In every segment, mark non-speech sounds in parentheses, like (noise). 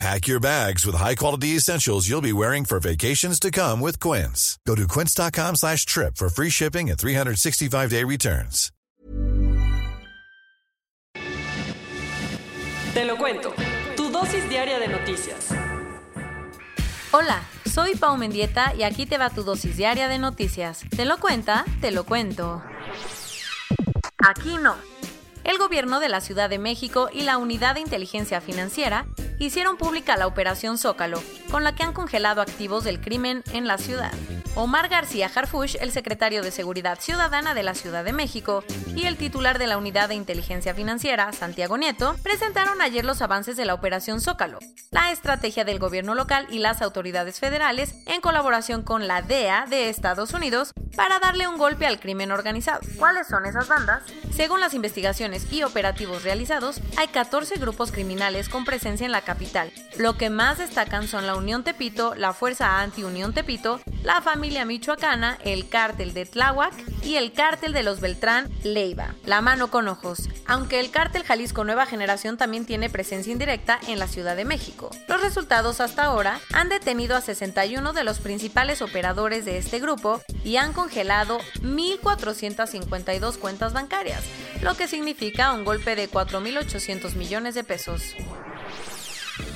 Pack your bags with high-quality essentials you'll be wearing for vacations to come with Quince. Go to quince.com slash trip for free shipping and 365-day returns. Te lo cuento. Tu dosis diaria de noticias. Hola, soy Pau Mendieta y aquí te va tu dosis diaria de noticias. ¿Te lo cuenta? Te lo cuento. Aquí no. El gobierno de la Ciudad de México y la Unidad de Inteligencia Financiera hicieron pública la Operación Zócalo, con la que han congelado activos del crimen en la ciudad. Omar García Harfush, el secretario de Seguridad Ciudadana de la Ciudad de México, y el titular de la Unidad de Inteligencia Financiera, Santiago Nieto, presentaron ayer los avances de la Operación Zócalo, la estrategia del gobierno local y las autoridades federales en colaboración con la DEA de Estados Unidos para darle un golpe al crimen organizado. ¿Cuáles son esas bandas? Según las investigaciones y operativos realizados, hay 14 grupos criminales con presencia en la capital. Lo que más destacan son la Unión Tepito, la Fuerza Anti-Unión Tepito, la familia michoacana, el cártel de Tláhuac y el cártel de los Beltrán Leiva. La mano con ojos, aunque el cártel Jalisco Nueva Generación también tiene presencia indirecta en la Ciudad de México. Los resultados hasta ahora han detenido a 61 de los principales operadores de este grupo y han congelado 1.452 cuentas bancarias, lo que significa un golpe de 4.800 millones de pesos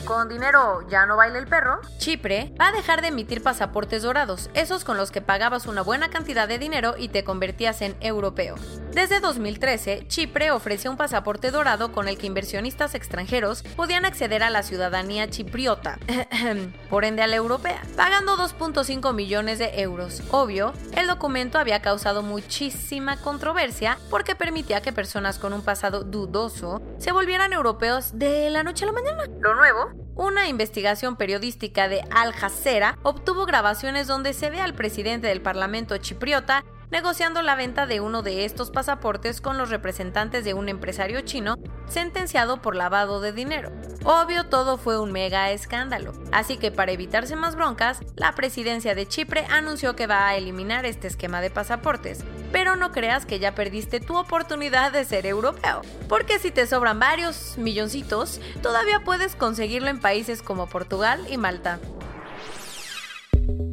con dinero ya no baila el perro, Chipre va a dejar de emitir pasaportes dorados, esos con los que pagabas una buena cantidad de dinero y te convertías en europeo. Desde 2013, Chipre ofrece un pasaporte dorado con el que inversionistas extranjeros podían acceder a la ciudadanía chipriota, (clears throat) por ende a la europea, pagando 2.5 millones de euros. Obvio, el documento había causado muchísima controversia porque permitía que personas con un pasado dudoso se volvieran europeos de la noche a la mañana. Lo nuevo una investigación periodística de Al Jazeera obtuvo grabaciones donde se ve al presidente del Parlamento chipriota negociando la venta de uno de estos pasaportes con los representantes de un empresario chino sentenciado por lavado de dinero. Obvio, todo fue un mega escándalo, así que para evitarse más broncas, la presidencia de Chipre anunció que va a eliminar este esquema de pasaportes. Pero no creas que ya perdiste tu oportunidad de ser europeo, porque si te sobran varios milloncitos, todavía puedes conseguirlo en países como Portugal y Malta.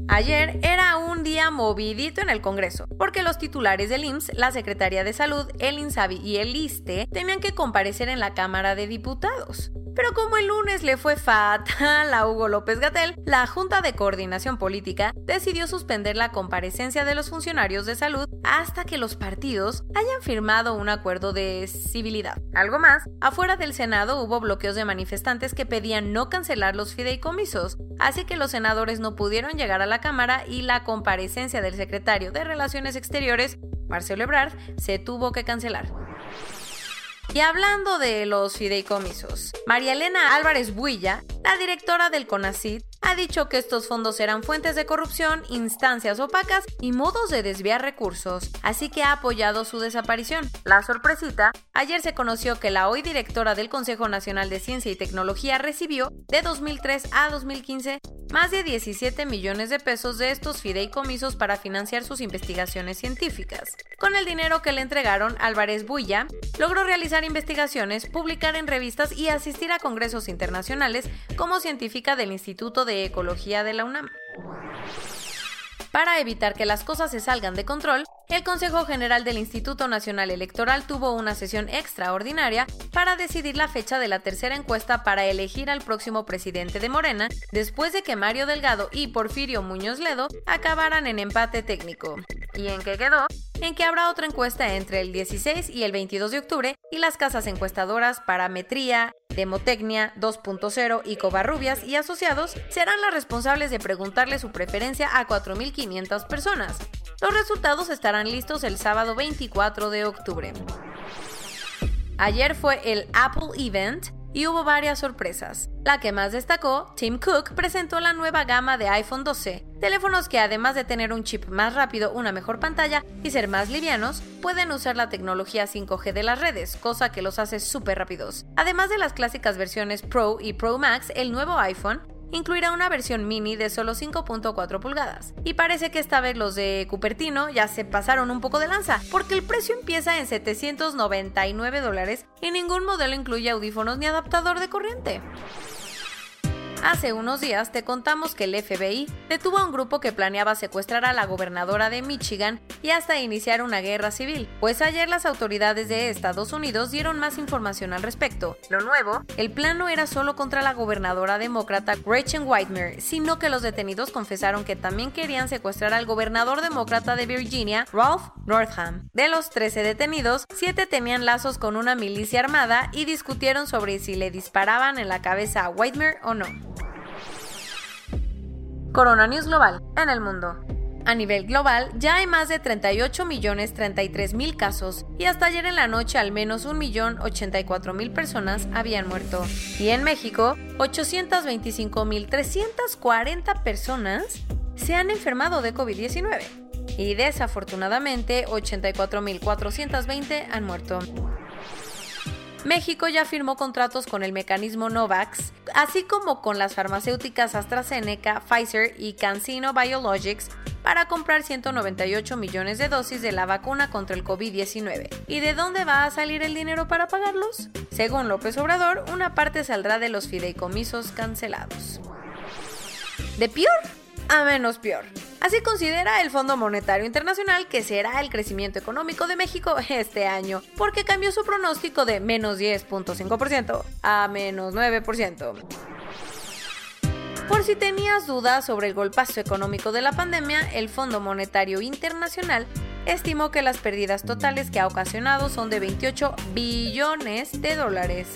Ayer era un día movidito en el Congreso, porque los titulares del IMSS, la Secretaría de Salud, el INSABI y el ISTE tenían que comparecer en la Cámara de Diputados. Pero como el lunes le fue fatal a Hugo López Gatel, la Junta de Coordinación Política decidió suspender la comparecencia de los funcionarios de salud hasta que los partidos hayan firmado un acuerdo de civilidad. Algo más, afuera del Senado hubo bloqueos de manifestantes que pedían no cancelar los fideicomisos, así que los senadores no pudieron llegar a la Cámara y la comparecencia del secretario de Relaciones Exteriores, Marcelo Ebrard, se tuvo que cancelar. Y hablando de los fideicomisos, María Elena Álvarez Builla, la directora del CONACID, ha dicho que estos fondos eran fuentes de corrupción, instancias opacas y modos de desviar recursos, así que ha apoyado su desaparición. La sorpresita, ayer se conoció que la hoy directora del Consejo Nacional de Ciencia y Tecnología recibió de 2003 a 2015 más de 17 millones de pesos de estos fideicomisos para financiar sus investigaciones científicas. Con el dinero que le entregaron, Álvarez Builla logró realizar investigaciones, publicar en revistas y asistir a congresos internacionales como científica del Instituto de Ecología de la UNAM. Para evitar que las cosas se salgan de control, el Consejo General del Instituto Nacional Electoral tuvo una sesión extraordinaria para decidir la fecha de la tercera encuesta para elegir al próximo presidente de Morena, después de que Mario Delgado y Porfirio Muñoz Ledo acabaran en empate técnico. ¿Y en qué quedó? En que habrá otra encuesta entre el 16 y el 22 de octubre y las casas encuestadoras Parametría, Demotecnia 2.0 y Covarrubias y asociados serán las responsables de preguntarle su preferencia a 4.500 personas. Los resultados estarán listos el sábado 24 de octubre. Ayer fue el Apple Event y hubo varias sorpresas. La que más destacó, Tim Cook presentó la nueva gama de iPhone 12, teléfonos que además de tener un chip más rápido, una mejor pantalla y ser más livianos, pueden usar la tecnología 5G de las redes, cosa que los hace súper rápidos. Además de las clásicas versiones Pro y Pro Max, el nuevo iPhone incluirá una versión mini de solo 5.4 pulgadas. Y parece que esta vez los de Cupertino ya se pasaron un poco de lanza, porque el precio empieza en 799 dólares y ningún modelo incluye audífonos ni adaptador de corriente. Hace unos días te contamos que el FBI detuvo a un grupo que planeaba secuestrar a la gobernadora de Michigan y hasta iniciar una guerra civil, pues ayer las autoridades de Estados Unidos dieron más información al respecto. Lo nuevo, el plan no era solo contra la gobernadora demócrata Gretchen Whitmer, sino que los detenidos confesaron que también querían secuestrar al gobernador demócrata de Virginia, Ralph Northam. De los 13 detenidos, 7 tenían lazos con una milicia armada y discutieron sobre si le disparaban en la cabeza a Whitmer o no. Corona News Global en el mundo. A nivel global, ya hay más de 38 millones 33 mil casos y hasta ayer en la noche al menos 1 millón 84 mil personas habían muerto. Y en México, 825 mil 340 personas se han enfermado de COVID-19 y desafortunadamente 84 mil 420 han muerto. México ya firmó contratos con el mecanismo Novax, así como con las farmacéuticas AstraZeneca, Pfizer y CanSino Biologics para comprar 198 millones de dosis de la vacuna contra el COVID-19. ¿Y de dónde va a salir el dinero para pagarlos? Según López Obrador, una parte saldrá de los fideicomisos cancelados. ¿De peor a menos peor? Así considera el Fondo Monetario Internacional que será el crecimiento económico de México este año, porque cambió su pronóstico de menos 10.5% a menos 9%. Por si tenías dudas sobre el golpazo económico de la pandemia, el Fondo Monetario Internacional estimó que las pérdidas totales que ha ocasionado son de 28 billones de dólares.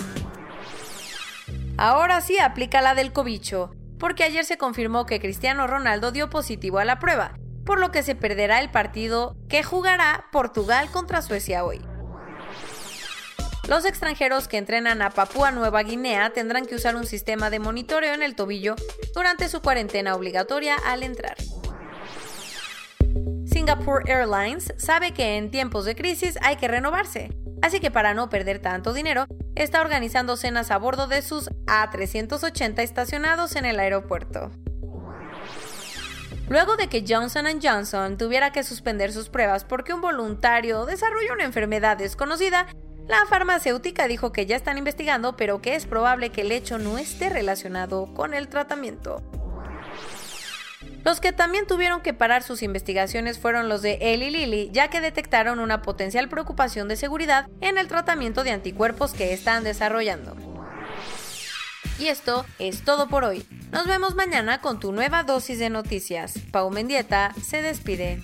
Ahora sí aplica la del cobicho porque ayer se confirmó que Cristiano Ronaldo dio positivo a la prueba, por lo que se perderá el partido que jugará Portugal contra Suecia hoy. Los extranjeros que entrenan a Papúa Nueva Guinea tendrán que usar un sistema de monitoreo en el tobillo durante su cuarentena obligatoria al entrar. Singapore Airlines sabe que en tiempos de crisis hay que renovarse, así que para no perder tanto dinero, está organizando cenas a bordo de sus A380 estacionados en el aeropuerto. Luego de que Johnson Johnson tuviera que suspender sus pruebas porque un voluntario desarrolló una enfermedad desconocida, la farmacéutica dijo que ya están investigando, pero que es probable que el hecho no esté relacionado con el tratamiento. Los que también tuvieron que parar sus investigaciones fueron los de Eli Lilly, ya que detectaron una potencial preocupación de seguridad en el tratamiento de anticuerpos que están desarrollando. Y esto es todo por hoy. Nos vemos mañana con tu nueva dosis de noticias. Pau Mendieta se despide.